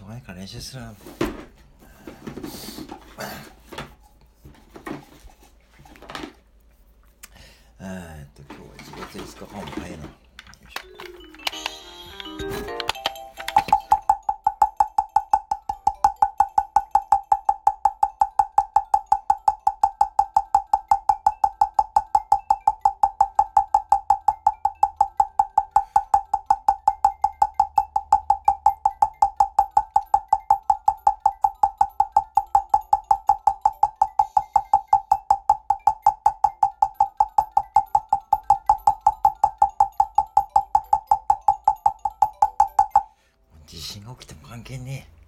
しょうがないから練習するなえっと今日は1月5日間も早いな地震が起きても関係ねえ。